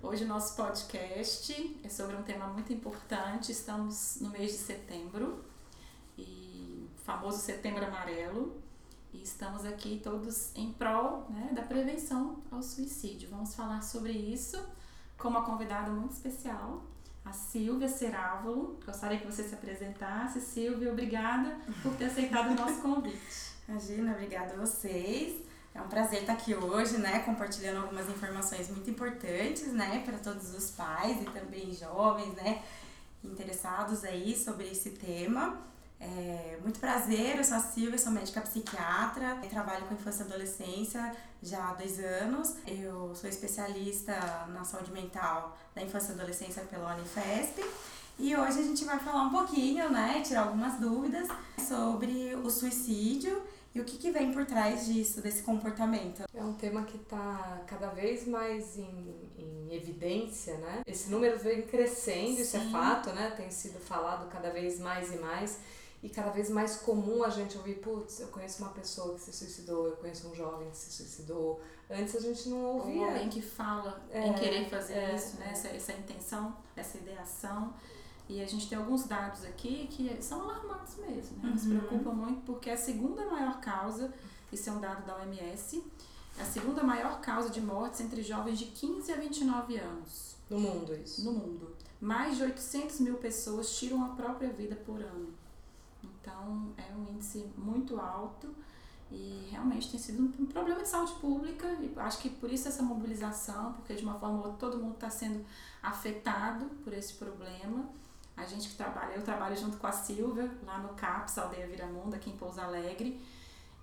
Hoje o nosso podcast é sobre um tema muito importante. Estamos no mês de setembro, e famoso Setembro Amarelo, e estamos aqui todos em prol né, da prevenção ao suicídio. Vamos falar sobre isso com uma convidada muito especial, a Silvia Cerávolo. Gostaria que você se apresentasse. Silvia, obrigada por ter aceitado o nosso convite. Imagina, obrigada a vocês. É um prazer estar aqui hoje, né, compartilhando algumas informações muito importantes, né, para todos os pais e também jovens, né, interessados aí sobre esse tema. É, muito prazer, eu sou a Silvia, sou médica psiquiatra, trabalho com infância e adolescência já há dois anos. Eu sou especialista na saúde mental da infância e adolescência pela Unifesp. E hoje a gente vai falar um pouquinho, né, tirar algumas dúvidas sobre o suicídio e o que, que vem por trás disso, desse comportamento. É um tema que está cada vez mais em, em evidência, né? Esse número vem crescendo, isso é Sim. fato, né? Tem sido falado cada vez mais e mais. E cada vez mais comum a gente ouvir, putz, eu conheço uma pessoa que se suicidou, eu conheço um jovem que se suicidou. Antes a gente não Ou ouvia. alguém que fala É, em querer fazer é, isso, né? Essa, essa intenção, essa ideação. E a gente tem alguns dados aqui que são alarmantes mesmo, né? Nos Uhum. preocupam muito porque é a segunda maior causa, isso é um dado da OMS, é a segunda maior causa de mortes entre jovens de 15 a 29 anos No mundo isso. no mundo. Mais de 800 mil pessoas tiram a própria vida por ano. Então, é um índice muito alto e realmente tem sido um problema de saúde pública e acho que por isso essa mobilização, porque de uma forma ou outra todo mundo está sendo afetado por esse problema. A gente que trabalha, eu trabalho junto com a Silvia, lá no CAPS, Aldeia Viramundo, aqui em Pouso Alegre,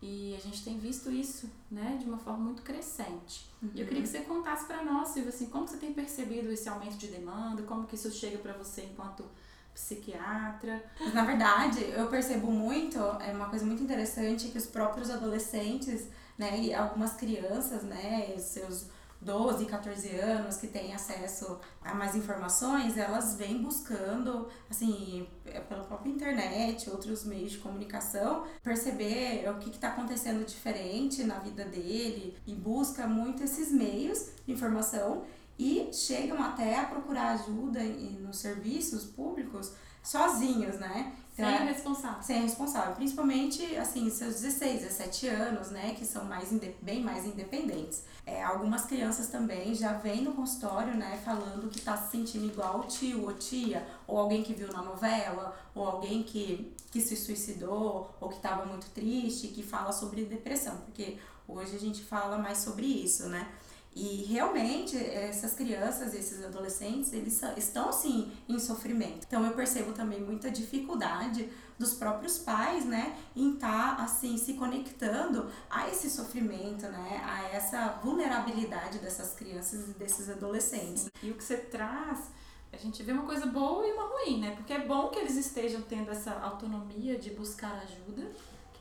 e a gente tem visto isso, né, de uma forma muito crescente. E eu queria que você contasse para nós, Silvia, assim, como você tem percebido esse aumento de demanda, como que isso chega para você enquanto psiquiatra. Mas, na verdade, eu percebo muito, é uma coisa muito interessante que os próprios adolescentes, né, e algumas crianças, né, os seus 12, 14 anos que têm acesso a mais informações, elas vêm buscando, assim, é, pela própria internet, outros meios de comunicação, perceber o que está acontecendo diferente na vida dele e busca muito esses meios de informação e chegam até a procurar ajuda nos serviços públicos sozinhos, né? Sem Então, é- responsável. ser responsável, principalmente assim, seus 16, 17 anos, né, que são mais bem mais independentes. É, algumas crianças também já vêm no consultório, né, falando que tá se sentindo igual o tio ou tia, ou alguém que viu na novela, ou alguém que, que se suicidou, ou que estava muito triste, que fala sobre depressão, porque hoje a gente fala mais sobre isso, né? E realmente essas crianças, esses adolescentes, eles estão sim em sofrimento. Então eu percebo também muita dificuldade dos próprios pais, né, em estar assim se conectando a esse sofrimento, né, a essa vulnerabilidade dessas crianças e desses adolescentes. E o que você traz, a gente vê uma coisa boa e uma ruim, né? Porque é bom que eles estejam tendo essa autonomia de buscar ajuda,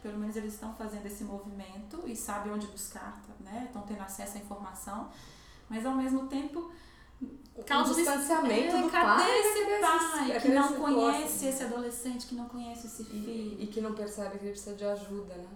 pelo menos eles estão fazendo esse movimento e sabem onde buscar, né? Estão tendo acesso à informação, mas ao mesmo tempo causa o distanciamento é, do cadê pai, esse cadê pai esse- que cadê não esse conhece esse adolescente, que não conhece esse filho? E, e que não percebe que ele precisa de ajuda, né?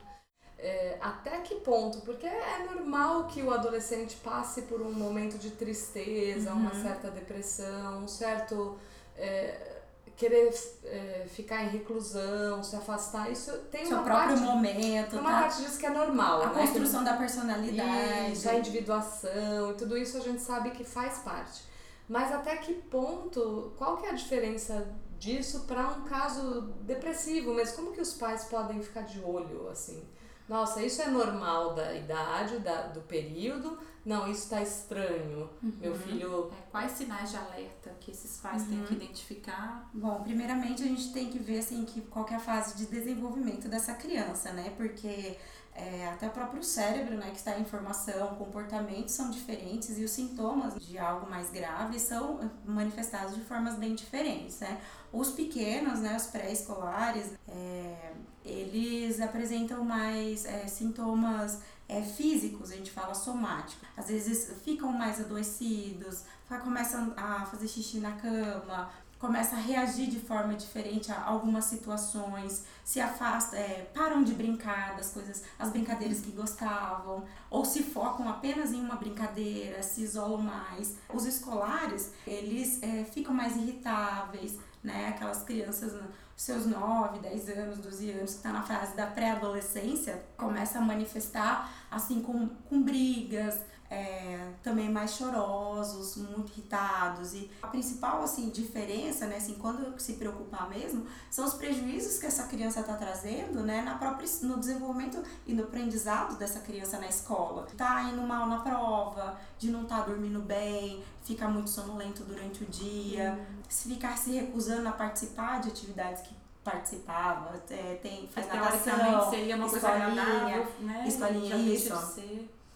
É, até que ponto? Porque é normal que o adolescente passe por um momento de tristeza, uma Uhum. certa depressão, um certo é, querer é, ficar em reclusão, se afastar. Isso tem Seu uma próprio parte, momento, uma tá? parte disso que é normal, A né? construção da personalidade. Isso, a individuação e tudo isso a gente sabe que faz parte. Mas até que ponto, qual que é a diferença disso para um caso depressivo? Mas como que os pais podem ficar de olho assim? Nossa, isso é normal da idade, da, do período. Não, isso está estranho. Meu filho. É, quais sinais de alerta que esses pais têm que identificar? Bom, primeiramente a gente tem que ver assim que qual que é a fase de desenvolvimento dessa criança, né? Porque é, até o próprio cérebro, né, que está em formação, comportamentos são diferentes e os sintomas de algo mais grave são manifestados de formas bem diferentes, né? Os pequenos, né, os pré-escolares, é, eles apresentam mais é, sintomas é, físicos, a gente fala somático. Às vezes ficam mais adoecidos, começam a fazer xixi na cama, começa a reagir de forma diferente a algumas situações, se afasta, é, param de brincar das coisas, as brincadeiras que gostavam, ou se focam apenas em uma brincadeira, se isolam mais. Os escolares, eles é, ficam mais irritáveis, né? Aquelas crianças seus 9, 10 anos, 12 anos, que está na fase da pré-adolescência, começa a manifestar assim com, com brigas, é, também mais chorosos, muito irritados. E a principal assim, diferença, né, assim, quando se preocupar mesmo, são os prejuízos que essa criança está trazendo né, na própria, no desenvolvimento e no aprendizado dessa criança na escola. Tá indo mal na prova, de não estar tá dormindo bem, ficar muito sonolento durante o dia, uhum. se ficar se recusando a participar de atividades que participava, é, tem, faz natação, seria uma coisa agradável, né? Escolinha, isso.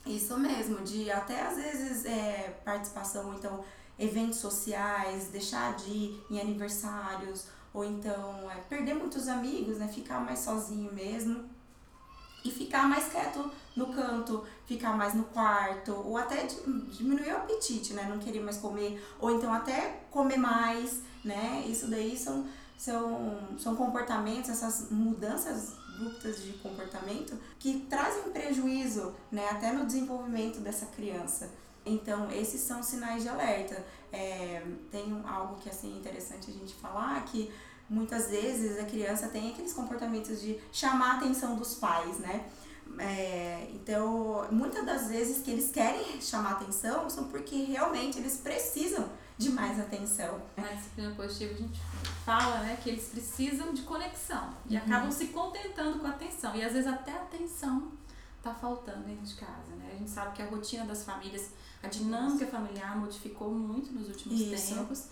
Isso mesmo, de até às vezes é, participação, então, eventos sociais, deixar de ir em aniversários, ou então é, perder muitos amigos, né? Ficar mais sozinho mesmo. E ficar mais quieto no canto, ficar mais no quarto, ou até diminuir o apetite, né? Não querer mais comer, ou então até comer mais, né? Isso daí são, são, são comportamentos, essas mudanças abruptas de comportamento que trazem prejuízo, né, até no desenvolvimento dessa criança. Então, esses são sinais de alerta. É, tem algo que assim, é interessante a gente falar, que muitas vezes a criança tem aqueles comportamentos de chamar a atenção dos pais, né? É, então, muitas das vezes que eles querem chamar atenção são porque realmente eles precisam de mais atenção. Na disciplina positiva a gente fala né, que eles precisam de conexão e uhum. acabam se contentando com a atenção. E às vezes até a atenção está faltando dentro de casa. Né? A gente sabe que a rotina das famílias, a dinâmica familiar modificou muito nos últimos Isso. tempos.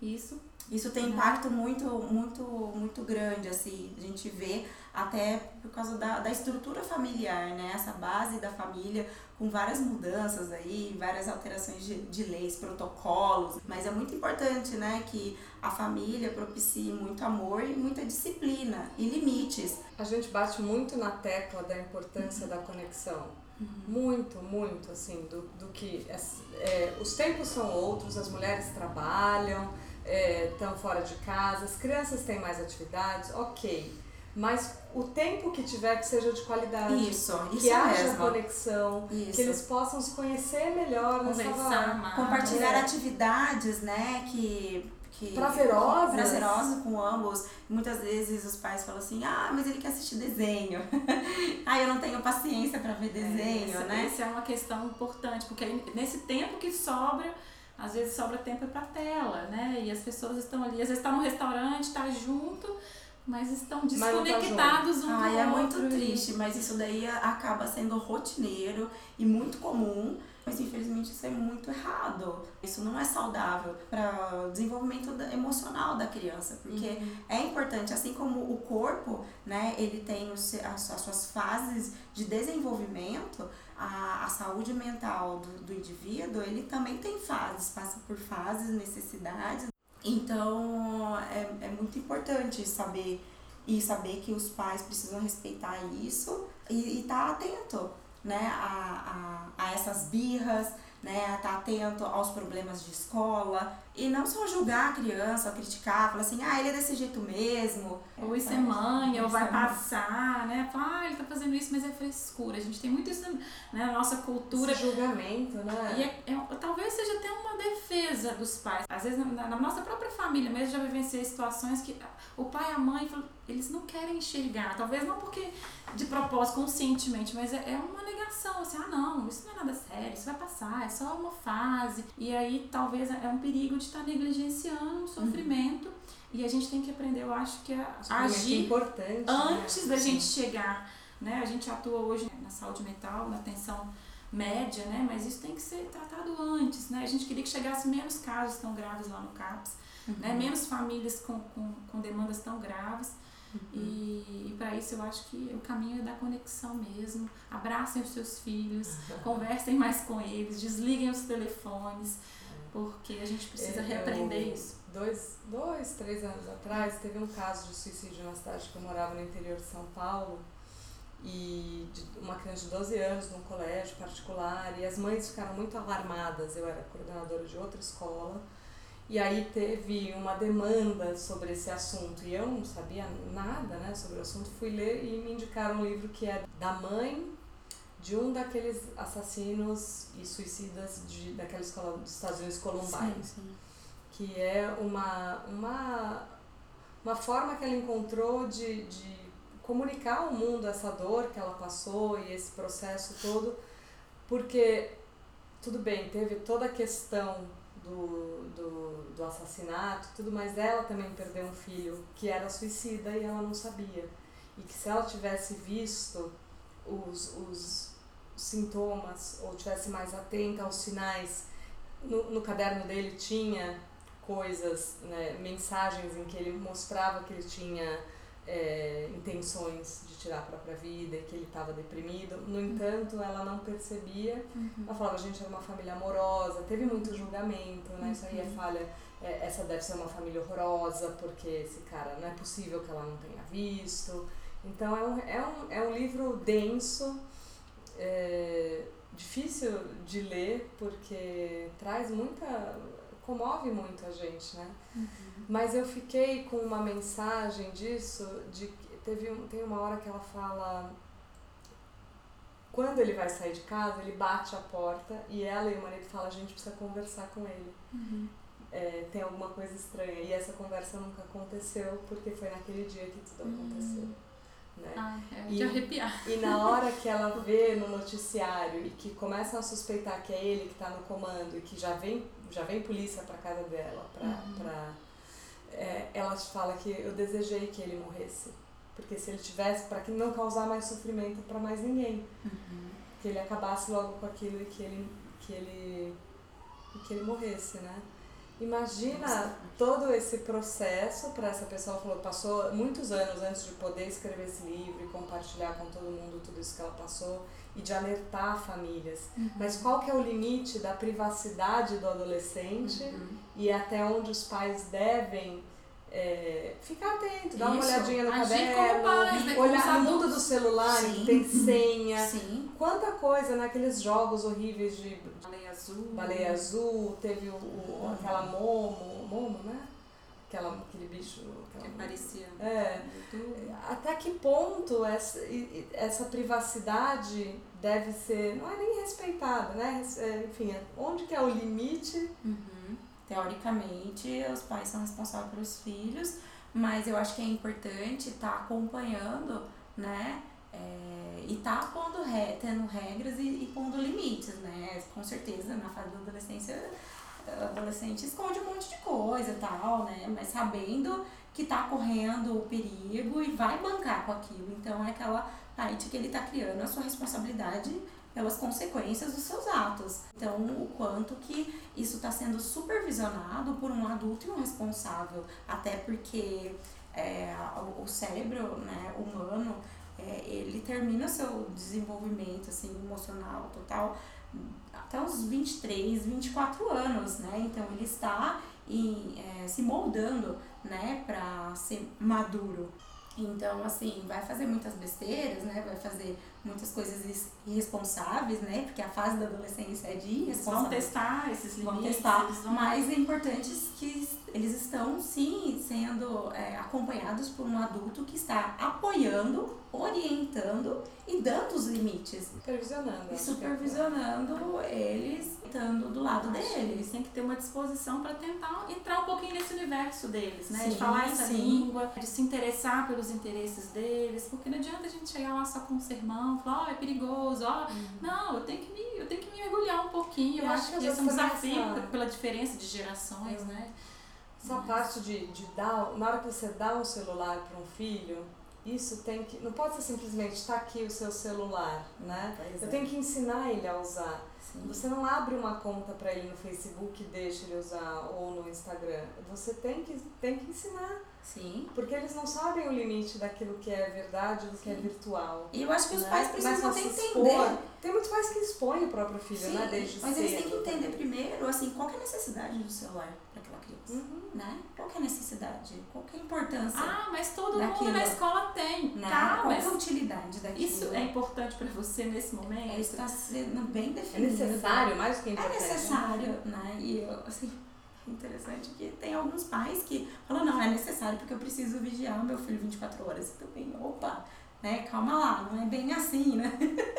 Isso isso tem impacto muito, muito, muito grande, assim, a gente vê até por causa da, da estrutura familiar, né? Essa base da família com várias mudanças aí, várias alterações de, de leis, protocolos, mas é muito importante, né, que a família propicie muito amor e muita disciplina e limites. A gente bate muito na tecla da importância da conexão. Uhum. Muito, muito, assim, do, do que é, é, os tempos são outros, as mulheres trabalham, estão é, fora de casa, as crianças têm mais atividades, ok. Mas o tempo que tiver que seja de qualidade. Isso, que isso haja mesmo. conexão, isso. que eles possam se conhecer melhor nessa Compartilhar é. atividades, né, que que prazerosas. prazerosas com ambos. Muitas vezes os pais falam assim: "Ah, mas ele quer assistir desenho". ah, eu não tenho paciência para ver desenho, é, essa, né? Essa é uma questão importante, porque nesse tempo que sobra às vezes sobra tempo para tela, né? E as pessoas estão ali, às vezes está no restaurante, está junto, mas estão tá desconectados um Ai, do é outro. muito triste, mas isso daí acaba sendo rotineiro e muito comum. Mas infelizmente isso é muito errado. Isso não é saudável para o desenvolvimento emocional da criança, porque uhum. é importante, assim como o corpo, né, ele tem os, as, as suas fases de desenvolvimento, a, a saúde mental do, do indivíduo, ele também tem fases, passa por fases, necessidades. Então é, é muito importante saber e saber que os pais precisam respeitar isso e estar tá atento né, a, a, a essas birras, né, estar tá atento aos problemas de escola e não só julgar a criança, criticar, falar assim, ah, ele é desse jeito mesmo. Ou isso é mãe, ou vai passar, né? Falar, ah, ele tá fazendo isso, mas é frescura. A gente tem muito isso né, na nossa cultura. Esse julgamento, né? E é, é, talvez seja até uma defesa dos pais. Às vezes, na, na nossa própria família mesmo, já vivenciei situações que o pai e a mãe, eles não querem enxergar. Talvez não porque de propósito, conscientemente, mas é, é uma negação, assim, ah não, isso não é nada sério, isso vai passar, é só uma fase. E aí talvez é um perigo de estar negligenciando o sofrimento. Uhum. E a gente tem que aprender, eu acho que a, a agir é importante, antes né? da gente chegar. Né? A gente atua hoje na saúde mental, na atenção média, né? Mas isso tem que ser tratado antes, né? A gente queria que chegasse menos casos tão graves lá no CAPS, né? uhum. né? Menos famílias com, com, com demandas tão graves. E, para isso eu acho que o caminho é da conexão mesmo. Abracem os seus filhos, conversem mais com eles, desliguem os telefones, porque a gente precisa Eu- reaprender isso. Dois, dois, três anos atrás, teve um caso de suicídio na cidade que eu morava no interior de São Paulo. E de uma criança de 12 anos num colégio particular. E as mães ficaram muito alarmadas. Eu era coordenadora de outra escola. E aí teve uma demanda sobre esse assunto. E eu não sabia nada né, sobre o assunto. Fui ler e me indicaram um livro que é da mãe de um daqueles assassinos e suicidas de, daquela escola dos Estados Unidos, Columbine sim. que é uma, uma, uma forma que ela encontrou de, de comunicar ao mundo essa dor que ela passou e esse processo todo, porque, tudo bem, teve toda a questão do, do, do assassinato, tudo, mas ela também perdeu um filho que era suicida e ela não sabia. E que se ela tivesse visto os, os sintomas ou tivesse mais atenta aos sinais, no, no caderno dele tinha coisas, né, mensagens em que ele mostrava que ele tinha é, intenções de tirar a própria vida e que ele estava deprimido. No entanto, ela não percebia. Ela falava, a gente era uma família amorosa, teve muito julgamento, né? Isso aí é falha. é, essa deve ser uma família horrorosa, porque esse cara não é possível que ela não tenha visto. Então é um, é um, é um livro denso, é, difícil de ler, porque traz muita. comove muito a gente, né? Mas eu fiquei com uma mensagem disso, de que teve um, tem uma hora que ela fala quando ele vai sair de casa, ele bate a porta e ela e o marido falam, a gente precisa conversar com ele. É, tem alguma coisa estranha. E essa conversa nunca aconteceu, porque foi naquele dia que tudo aconteceu. Né? Ah, é E- de arrepiar. E na hora que ela vê no noticiário e que começam a suspeitar que é ele que está no comando e que já vem, já vem polícia para casa dela, pra, pra, é, ela fala que eu desejei que ele morresse. Porque se ele tivesse, para que não causar mais sofrimento para mais ninguém. Que ele acabasse logo com aquilo e que ele, que ele, que ele morresse, né? Imagina todo esse processo para essa pessoa, falou, passou muitos anos antes de poder escrever esse livro e compartilhar com todo mundo tudo isso que ela passou e de alertar famílias. Mas qual que é o limite da privacidade do adolescente e até onde os pais devem é, ficar atento, dar uma olhadinha no agir caderno, pais, né, olhar no mundo do celular, Sim. que tem senha. Sim. Quanta coisa naqueles jogos horríveis de Baleia azul. baleia azul, teve o, o- aquela momo, momo, né? Aquela, aquele bicho. Que parecia. é. Até que ponto essa, essa privacidade deve ser, não é nem respeitada, né? É, Enfim, é- onde que é o limite? Uhum. Teoricamente, os pais são responsáveis pelos filhos, mas eu acho que é importante estar acompanhando, né? É, e tá pondo re, tendo regras e, e pondo limites, né? Com certeza, na fase da adolescência, adolescente esconde um monte de coisa e tal, né? Mas sabendo que tá correndo o perigo e vai bancar com aquilo. Então é aquela parte que ele tá criando a sua responsabilidade pelas consequências dos seus atos. Então, o quanto que isso está sendo supervisionado por um adulto e um responsável, até porque é, o, o cérebro né, humano é, ele termina seu desenvolvimento assim, emocional total até os 23, 24 anos, né? Então ele está em, é, se moldando, né, para ser maduro. Então, assim, vai fazer muitas besteiras, né? Vai fazer muitas coisas is- irresponsáveis, né? Porque a fase da adolescência é de Eles vão testar esses limites. vão testar, vão- mas é importante que eles estão sim sendo é, acompanhados por um adulto que está apoiando, orientando e dando os limites Supervisionando. e acho que é- supervisionando eles, estando do lado deles. Eles têm que ter uma disposição para tentar entrar um pouquinho nesse universo deles, né? Sim, de falar essa sim. língua, de se interessar pelos interesses deles, porque não adianta a gente chegar lá só com um sermão, falar, ó, é perigoso, ó. Não, eu tenho que me, eu tenho que me mergulhar um pouquinho. Eu, Eu acho acho que esse é um desafio essa- pela diferença de gerações, né? Essa parte de, de dar, na hora que você dá um celular para um filho, isso tem que. Não pode ser simplesmente está aqui o seu celular, né? Pois Eu é. tenho que ensinar ele a usar. Você não abre uma conta para ele no Facebook e deixa ele usar ou no Instagram. Você tem que, tem que ensinar. Sim. Porque eles não sabem o limite daquilo que é verdade e do que é virtual. E eu acho que os né? pais precisam até entender. expor. Tem muitos pais que expõem o próprio filho, Sim, né? Desde mas cedo. eles têm que entender primeiro, assim, qual que é a necessidade do celular para aquela criança, Uhum. né? Qual que é a necessidade? Qual que é a importância? Ah, mas todo mundo Daquilo. na escola tem. né? Tá, qual é a utilidade daquilo? isso é importante pra você nesse momento? É, está sendo bem É definido. necessário, mais do que É importante. necessário, né? E eu, assim, interessante que tem alguns pais que falam, não, é necessário porque eu preciso vigiar o meu filho 24 horas. E também, opa, né? Calma lá, não é bem assim, né?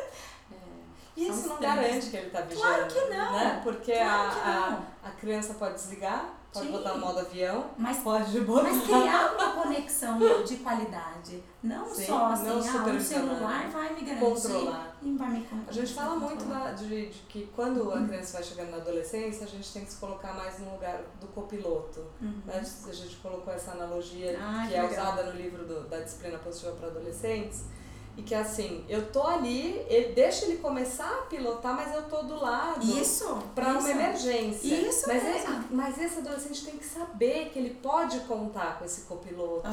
São isso não garante que ele tá vigiando. Claro que não. Né? Porque Claro a, a, a criança pode desligar, pode Sim. botar no modo avião, Mas pode botar. Mas criar uma conexão de qualidade. Não Sim, só assim, não ah, o celular vai me garantir Controlar. Vai me con- A gente fala muito da- de, de que quando a criança vai chegando na adolescência, a gente tem que se colocar mais no lugar do copiloto. Uhum. Né? A gente colocou essa analogia Ah, que, que é usada no livro do- da disciplina positiva para adolescentes. E que assim, eu tô ali, ele, deixa ele começar a pilotar, mas eu tô do lado. Isso. Para uma isso. emergência. Isso mas, mesmo. é- mas esse adolescente tem que saber que ele pode contar com esse copiloto.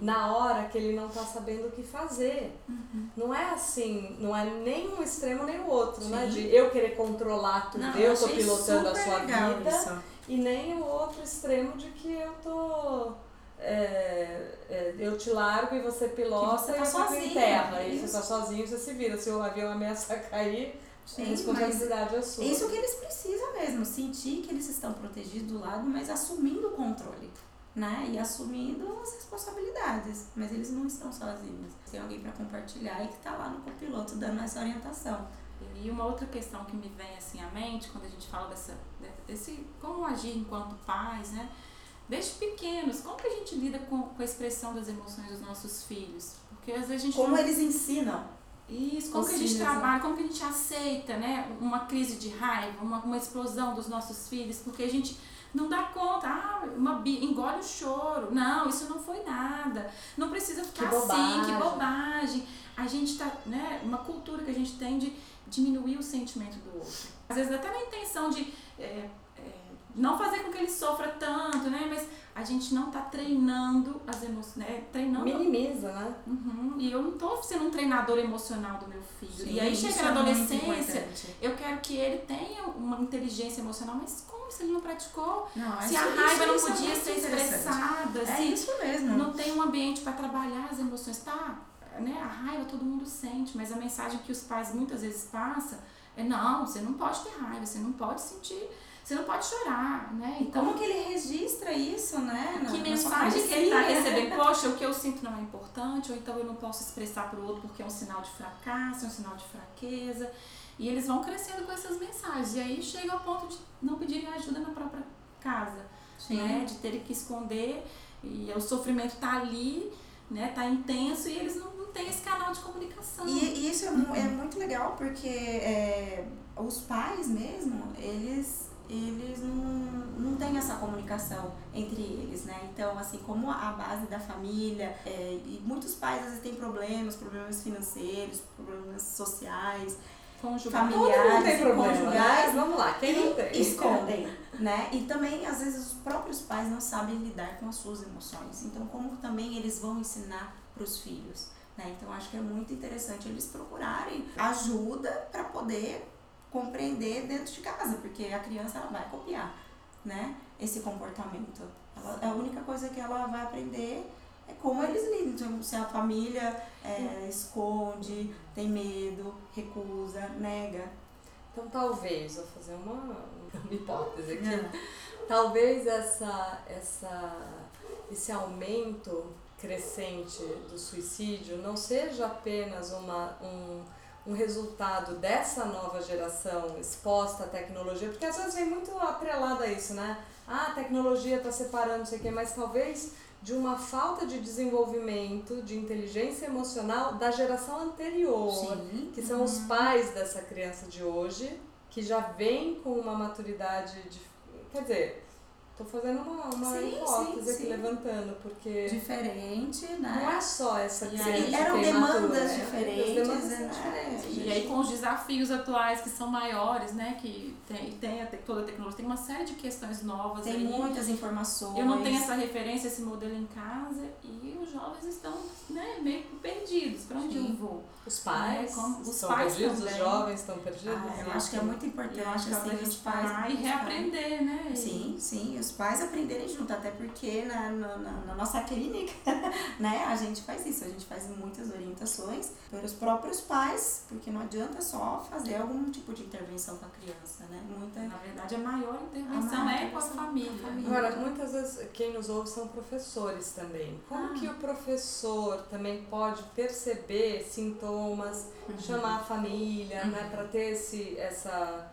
Na hora que ele não tá sabendo o que fazer. Uhum. Não é assim, não é nem um extremo nem o outro, né? Sim. De eu querer controlar tudo, Não, eu tô pilotando a sua vida. isso. E nem o outro extremo de que eu tô. É, é, eu te largo e você pilota você e tá eu fico em sozinho, terra. E isso. você tá sozinho, você se vira. Se o avião ameaça cair, a Sim, responsabilidade é é sua. isso que eles precisam mesmo, sentir que eles estão protegidos do lado, mas assumindo o controle. Né? E assumindo as responsabilidades. Mas eles não estão sozinhos. Tem alguém para compartilhar e que tá lá no copiloto dando essa orientação. E uma outra questão que me vem assim à mente quando a gente fala dessa, desse como agir enquanto pais, né? Desde pequenos, como que a gente lida com, com a expressão das emoções dos nossos filhos? Porque às vezes a gente Como não- eles ensinam. Isso, como que a gente trabalha, como que a gente aceita, né? Uma crise de raiva, uma, uma explosão dos nossos filhos, porque a gente não dá conta, ah, uma engole o choro. Não, isso não foi nada. Não precisa ficar Que assim, que bobagem. A gente tá, né, uma cultura que a gente tem de diminuir o sentimento do outro. Às vezes até na intenção de é, não fazer com que ele sofra tanto, né? Mas a gente não tá treinando as emoções, né? Treinando Minimiza, né? Uhum. E eu não tô sendo um treinador emocional do meu filho. e aí chega na é adolescência, importante. eu quero que ele tenha uma inteligência emocional, mas como se ele não praticou? Não, se isso- a raiva não é podia muito ser expressada, É se isso mesmo. não tem um ambiente para trabalhar as emoções, tá? Né? A raiva todo mundo sente, mas a mensagem que os pais muitas vezes passam é não, você não pode ter raiva, você não pode sentir, você não pode chorar, né? Então Como que ele registra isso, né? na- que mensagem que ele está cabecinha? recebendo? Poxa, o que eu sinto não é importante, ou então eu não posso expressar para o outro porque é um sinal de fracasso, é um sinal de fraqueza. E eles vão crescendo com essas mensagens. E aí chega ao ponto de não pedirem ajuda na própria casa, Sim. né? De terem que esconder e o sofrimento tá ali, né? Tá intenso e eles não, não têm esse canal de comunicação. E, e isso é, é muito legal porque é, os pais mesmo, eles, eles não, não têm essa comunicação entre eles, né? Então, assim, como a base da família, é, e muitos pais às vezes têm problemas, problemas financeiros, problemas sociais, Conjugar. Familiares tem problema, conjugais, né? Vamos lá, quem não tem? escondem, né? E também, às vezes, os próprios pais não sabem lidar com as suas emoções. Então, como também eles vão ensinar para os filhos, né? Então, acho que é muito interessante eles procurarem ajuda para poder compreender dentro de casa, porque a criança ela vai copiar, né? Esse comportamento. Ela, a única coisa que ela vai aprender é como eles lidam. Então, se a família é, esconde, tem medo, recusa, nega, Então talvez, vou fazer uma, uma hipótese aqui. Talvez essa, essa, esse aumento crescente do suicídio não seja apenas uma, um, um resultado dessa nova geração exposta à tecnologia, porque às vezes vem muito atrelada a isso, né? Ah, a tecnologia está separando, não sei o quê, mas talvez de uma falta de desenvolvimento de inteligência emocional da geração anterior Sim. que são os pais dessa criança de hoje, que já vem com uma maturidade de, quer dizer, Tô fazendo uma, uma Sim, hipótese sim, aqui sim. levantando, porque Diferente, não né? é só essa E que aí, você eram demandas né? diferentes, As demandas são diferentes. E aí com os desafios atuais que são maiores, né? Que tem, tem a toda a tecnologia, tem uma série de questões novas Tem aí. muitas informações. Eu não tenho essa referência, esse modelo em casa e os jovens estão né, meio perdidos. Para onde Sim. eu vou? Os pais É, como- os estão pais perdidos, também. os jovens estão perdidos. Ah, eu acho que é muito importante, Eu acho que é assim, os gente pais... parar e reaprender, né? E- Sim, sim, os pais aprenderem junto, até porque na, na, na- na nossa clínica, né, a gente faz isso, a gente faz muitas orientações para os próprios pais, porque não adianta só fazer algum tipo de intervenção com a criança, né, muita... Na verdade, a maior intervenção A maior é com a intervenção família. com a família. Agora, muitas vezes quem nos ouve são professores também. Como Ah. que o professor também pode perceber sintomas, Uhum. chamar a família, né, para ter esse, essa.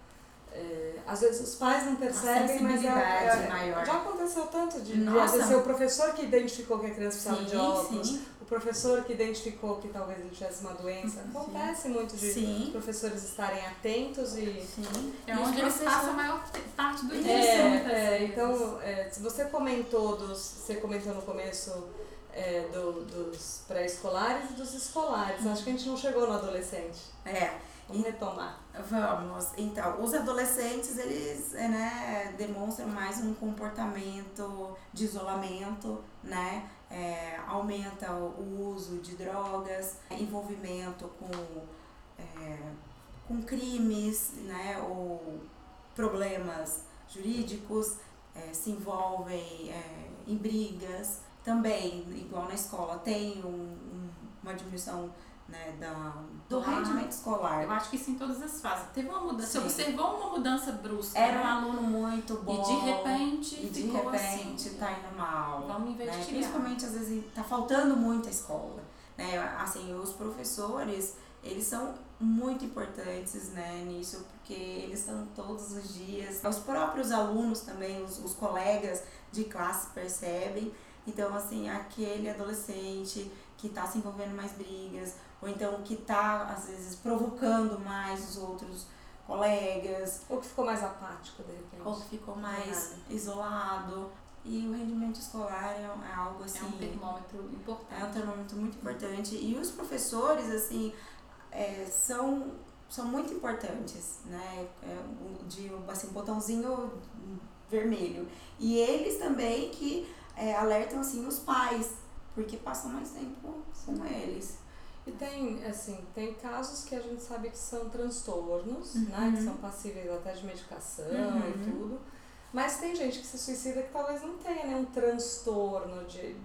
É, às vezes os pais não percebem, mas é, é- maior. já aconteceu tanto de, de Nossa. às vezes ser o professor que identificou que a criança precisava de Sim, óculos, sim, o professor que identificou que talvez ele tivesse uma doença. Acontece muito de Sim. os professores estarem atentos e sim. É onde eles passam a maior te- parte do Isso, dia. É, é, então, é, se você comentou dos, você comentou no começo é, do- dos pré-escolares e dos escolares. Acho que a gente não chegou no adolescente. É, Vamos retomar. Vamos. Então, os adolescentes, eles é, né, demonstram mais um comportamento de isolamento, né? É, aumenta o uso de drogas, envolvimento com, é, com crimes, né? Ou problemas jurídicos, é, se envolvem é, em brigas. Também, igual na escola, tem um- um- uma diminuição né, da, do Ah, rendimento escolar. Eu acho que isso em todas as fases. Teve uma mudança. Você Sim. observou uma mudança brusca. Era um né? aluno muito bom. E de repente e de repente assim. tá indo mal. Vamos né? investigar. Principalmente às vezes tá faltando muito a escola. Né? Assim, os professores, eles são muito importantes né, nisso, porque eles estão todos os dias. Os próprios alunos também, os, os colegas de classe percebem. Então, assim, aquele adolescente que está se envolvendo mais brigas, ou então que está, às vezes, provocando mais os outros colegas, Ou que ficou mais apático, de repente. ou que ficou mais Ah. isolado. E o rendimento escolar é, é algo assim. É um termômetro é um importante. termômetro muito importante. E os professores, assim, é, são, são muito importantes, né? É, o- de assim, um botãozinho vermelho. E eles também que é, alertam assim os pais, porque passam mais tempo com eles. E tem, assim, tem casos que a gente sabe que são transtornos, Uhum. né? Que são passíveis até de medicação e Uhum. tudo. Mas tem gente que se suicida que talvez não tenha nenhum transtorno de,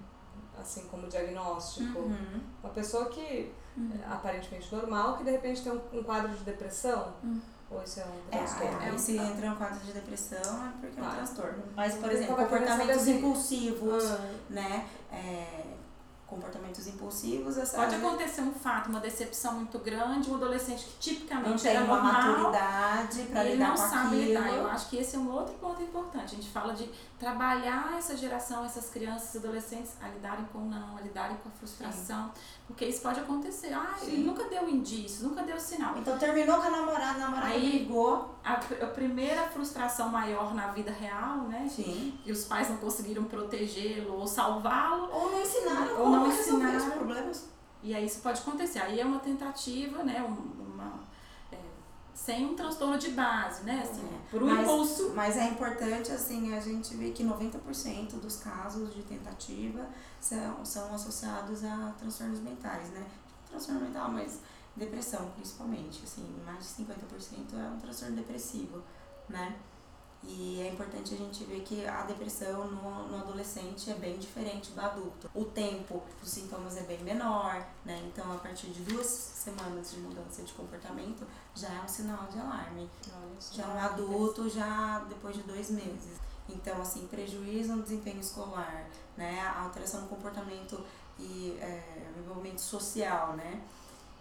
assim, como diagnóstico. Uhum. Uma pessoa que Uhum. é aparentemente normal, que de repente tem um, um quadro de depressão. Ou isso é um É, transtorno? aí se entra no quadro de depressão é porque é um Tá. transtorno. Mas, por exemplo, comportamentos assim- impulsivos, Ah, né? É, comportamentos impulsivos, essa Pode acontecer um fato, uma decepção muito grande, um adolescente que não tipicamente tem era uma normal, maturidade para ele lidar não com sabe aquilo. lidar. Eu acho que esse é um outro ponto importante. A gente fala de trabalhar essa geração, essas crianças e adolescentes a lidarem com o não, a lidarem com a frustração. Porque isso pode acontecer. Ah, ele Sim. nunca deu indício, nunca deu sinal. Então terminou com a namorada, a namorada Aí- ligou. A, a primeira frustração maior na vida real, né? Sim. Que os pais não conseguiram protegê-lo ou salvá-lo. Ou não ensinaram Ou não resolver os problemas. E aí isso pode acontecer. Aí é uma tentativa, né? um- Uma, é, sem um transtorno de base, né? Assim, É. por um Mas- impulso. Mas é importante, assim, a gente ver que 90% dos casos de tentativa são, são associados a transtornos mentais, né? Transtorno mental, mas depressão, principalmente, assim, mais de 50% é um transtorno depressivo, né? E é importante a gente ver que a depressão no, no adolescente é bem diferente do adulto. O tempo dos sintomas é bem menor, né? Então, a partir de duas semanas de mudança de comportamento, já é um sinal de alarme. olha. Já um adulto, já depois de dois meses. Então, assim, prejuízo no desempenho escolar, né? A alteração no comportamento e é, o envolvimento social, né?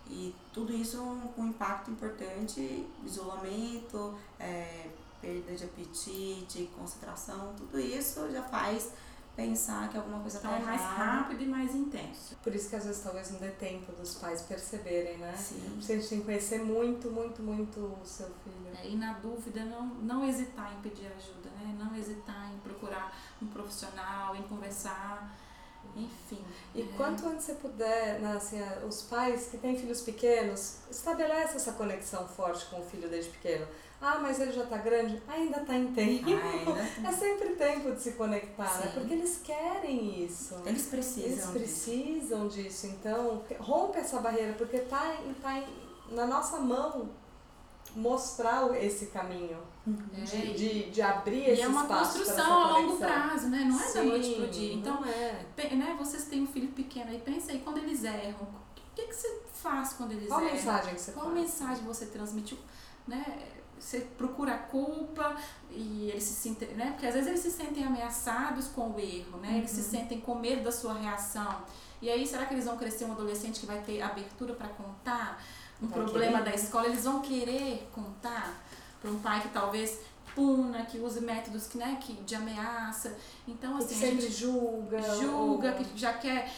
E tudo isso com impacto importante, isolamento, é, perda de apetite, concentração, tudo isso já faz pensar que alguma coisa Então está é mais errada. rápido e mais intenso. Por isso que às vezes talvez não dê tempo dos pais perceberem, né? Sim. A gente tem que conhecer muito, muito, muito o seu filho. É, e na dúvida, não, não hesitar em pedir ajuda, né? Não hesitar em procurar profissional, em conversar, enfim. E é. quanto antes você puder, né, assim, os pais que têm filhos pequenos, estabelece essa conexão forte com o filho desde pequeno. Ah, mas ele já está grande? Ainda está em tempo. Ainda. É sempre tempo de se conectar, né? Porque eles querem isso. Eles precisam. Eles disso. precisam disso. Então, rompe essa barreira, porque tá, em- tá em- na nossa mão mostrar esse caminho. É, De, de, de abrir E esse é uma espaço pra construção essa a longo prazo, né? Não é da noite pro Sim, dia. Então, é. né, vocês têm um filho pequeno aí, pensa aí, quando eles erram, o que, que você faz quando eles Qual erram? mensagem que você Qual faz? mensagem você transmite? Né? Você procura a culpa e eles se sentem, né? Porque às vezes eles se sentem ameaçados com o erro, né? Eles se Uhum. sentem com medo da sua reação. E aí, será que eles vão crescer um adolescente que vai ter abertura para contar um Vai problema querer. da escola? Eles vão querer contar para um pai que talvez puna, que use métodos que, né, que de ameaça. Então, Que assim, a sempre gente julga. julga, ou- que já quer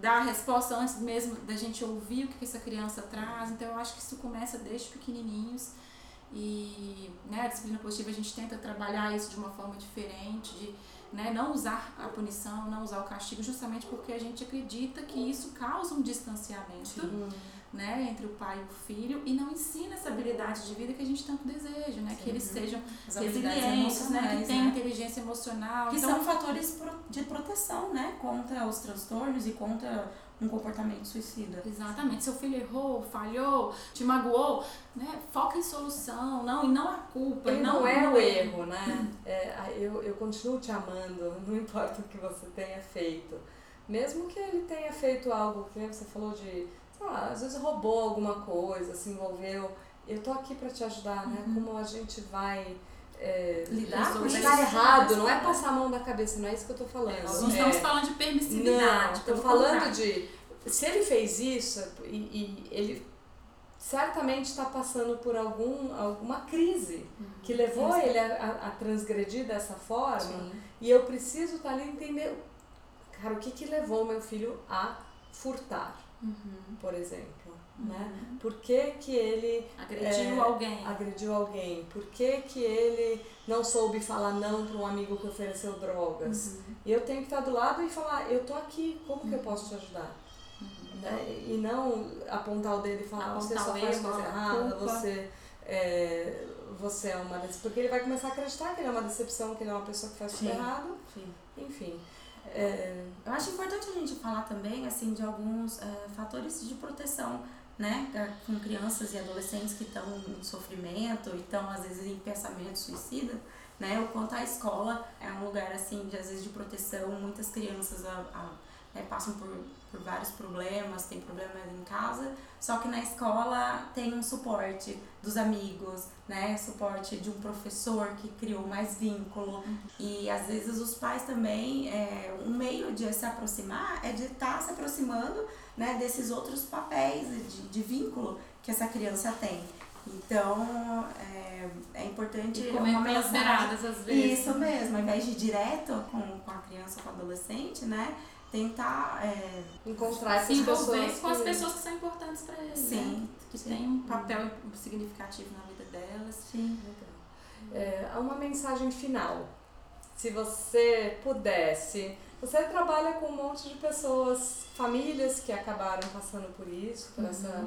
dar a resposta antes mesmo da gente ouvir o que que essa criança traz. Então eu acho que isso começa desde pequenininhos. E né, a disciplina positiva a gente tenta trabalhar isso de uma forma diferente, de né, não usar a punição, não usar o castigo, justamente porque a gente acredita que isso causa um distanciamento Hum. Né, entre o pai e o filho e não ensina essa habilidade de vida que a gente tanto deseja, né? Que eles sejam As resilientes, né? Que tenham né? inteligência emocional. Que então, são fatores de proteção, né? Contra os transtornos e contra um comportamento suicida. Exatamente. Seu filho errou, falhou, te magoou, né? Foca em solução, não, e não a culpa. Ele não, não é o erro, né? É, eu, eu continuo te amando, não importa o que você tenha feito. Mesmo que ele tenha feito algo, que você falou de, sei lá, às vezes roubou alguma coisa, se envolveu. Eu tô aqui pra te ajudar, né? Como a gente vai é, Lidar com isso. Está errado, não é passar a mão na cabeça, não é isso que eu tô falando. Nós não É- estamos falando de permissividade. Não, tô falando contrário. de. Se ele fez isso e, e ele certamente está passando por algum, alguma crise que levou Sim, ele a, a- a transgredir dessa forma Sim. e eu preciso estar ali e entender, cara, o que que levou meu filho a furtar, Uhum. por exemplo, né? Por que que ele Agrediu É, alguém. agrediu alguém? Por que que ele não soube falar não para um amigo que ofereceu drogas? Uhum. E eu tenho que estar do lado e falar, eu tô aqui, como que eu posso te ajudar? Né? E não apontar o dedo e falar, você Apontar só o faz coisa errada, você é, você é uma decepção. Porque ele vai começar a acreditar que ele é uma decepção, que ele é uma pessoa que faz tudo errado. Sim. Enfim. É, Eu acho importante a gente falar também, assim, de alguns eh, fatores de proteção, né? Com crianças e adolescentes que estão em sofrimento e estão, às vezes, em pensamento suicida, né? O quanto a escola é um lugar, assim, de, às vezes, de proteção. Muitas crianças a- a- né, passam por, por vários problemas, tem problemas em casa, só que na escola tem um suporte dos amigos, né? Suporte de um professor que criou mais vínculo. E às vezes os pais também, é, um meio de se aproximar é de estar se aproximando né, desses outros papéis de, de vínculo que essa criança tem. Então é, é importante E comer uma pelas beiradas, às vezes. Isso mesmo, ao invés de ir direto com, com a criança, com o adolescente, né? Tentar. É, encontrar essas se pessoas. com as pessoas que são importantes para eles. né? sim, Que sim. têm um papel significativo na vida delas. sim. É, uma mensagem final. Se você pudesse. Você trabalha com um monte de pessoas, famílias que acabaram passando por isso, por essa,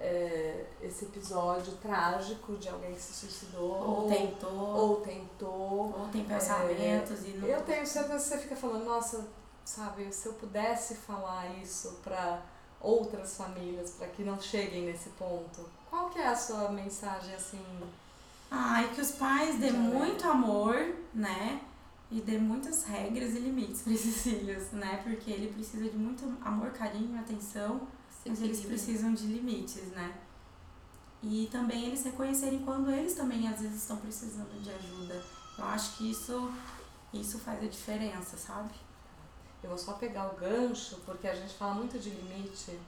é, esse episódio trágico de alguém que se suicidou Ou tentou, ou, ou tentou. tem pensamentos e não. Eu tenho certeza que você fica falando, nossa, sabe, se eu pudesse falar isso para outras famílias, para que não cheguem nesse ponto, qual que é a sua mensagem assim? Ai, que os pais dêem muito amor, né? E dê muitas regras e limites para esses filhos, né? Porque ele precisa de muito amor, carinho, atenção, mas eles precisam de limites, né? E também eles reconhecerem quando eles também às vezes estão precisando de ajuda. Eu acho que isso, isso faz a diferença, sabe? Eu vou só pegar o gancho, porque a gente fala muito de limite,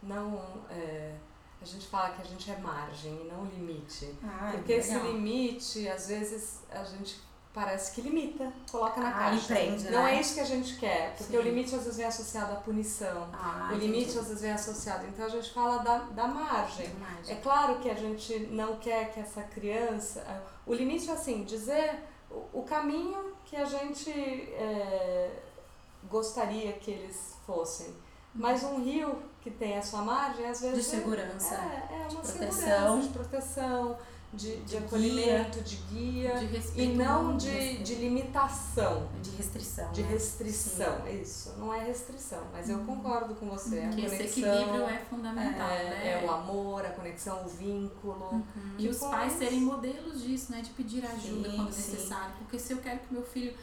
não. é, a gente fala que a gente é margem e não limite. Ah, porque esse limite, às vezes, a gente parece que limita, coloca na Ah, caixa. e prende, não né? é isso que a gente quer, porque Sim. o limite às vezes vem associado à punição. Ah, o limite entendi. às vezes vem associado. Então a gente fala da, da margem. É Imagem. claro que a gente não quer que essa criança. O limite é assim, dizer o, o caminho que a gente é, gostaria que eles fossem. Mas um rio que tem a sua margem, às vezes. De segurança, É, é uma proteção. segurança, de proteção, de, de, De acolhimento, de guia. De E respeito não mútuo. de, de limitação, De restrição. de né? restrição. É Isso, não é restrição, mas eu concordo com você. A Que esse conexão, equilíbio é fundamental, é, né? é o amor, a conexão, o vínculo. E os pais serem modelos disso, né? De pedir ajuda Sim, quando sim. necessário. Porque se eu quero que meu filho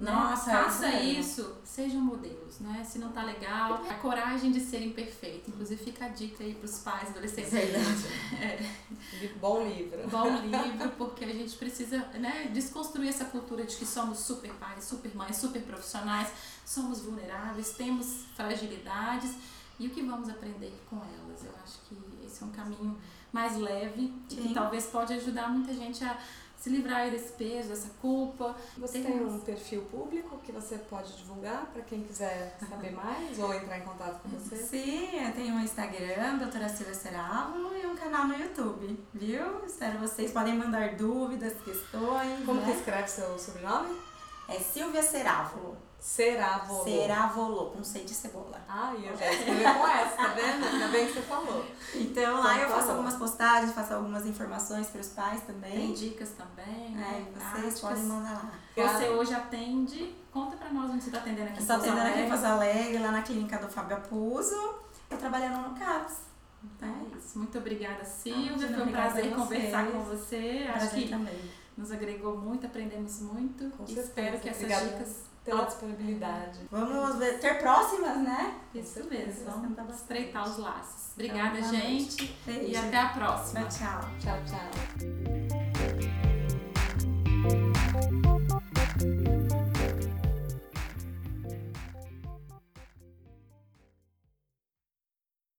né, Nossa, é faça isso mesmo. isso, sejam modelos, né? Se não tá legal, a coragem de ser imperfeito. Inclusive fica a dica aí pros pais, adolescentes. Li- Bom livro. Bom livro, porque a gente precisa né, desconstruir essa cultura de que somos super pais, super mães, super profissionais, somos vulneráveis, temos fragilidades e o que vamos aprender com elas. Eu acho que esse é um caminho mais leve e que talvez pode ajudar muita gente a se livrar desse peso, dessa culpa. Você Tem tem um perfil público que você pode divulgar para quem quiser saber mais ou entrar em contato com você? Sim, eu tenho um Instagram, doutora Silvia Cerávulo, e um canal no YouTube, viu? Espero vocês podem mandar dúvidas, questões. Como né? que escreve seu sobrenome? É Silvia Cerávulo. Ceravolo. Cerávulo, com C de cebola. Ah, eu já escrevi com essa, tá vendo? Ainda bem que você falou. Então lá Então, eu faço falou. algumas postagens, faço algumas informações para os pais Tem também. dicas também, É, né? vocês práticas. podem mandar lá. Você hoje atende, conta pra nós onde você tá atendendo aqui em estou atendendo aqui em Alegre. Pouso Alegre, lá na clínica do Fábio Apuso. Tô trabalhando no CAPS. Então é isso. Muito obrigada, Silvia. Foi um prazer conversar vocês. com você. Acho Prazer que também. nos agregou muito, aprendemos muito. Com e certeza. espero que essas Obrigada dicas. Pela disponibilidade. Vamos ver- ter próximas, né? Isso mesmo, Tentar vamos estreitar os laços. Obrigada, Então, gente. Beijo. E até a próxima. Tchau, tchau. Tchau, tchau.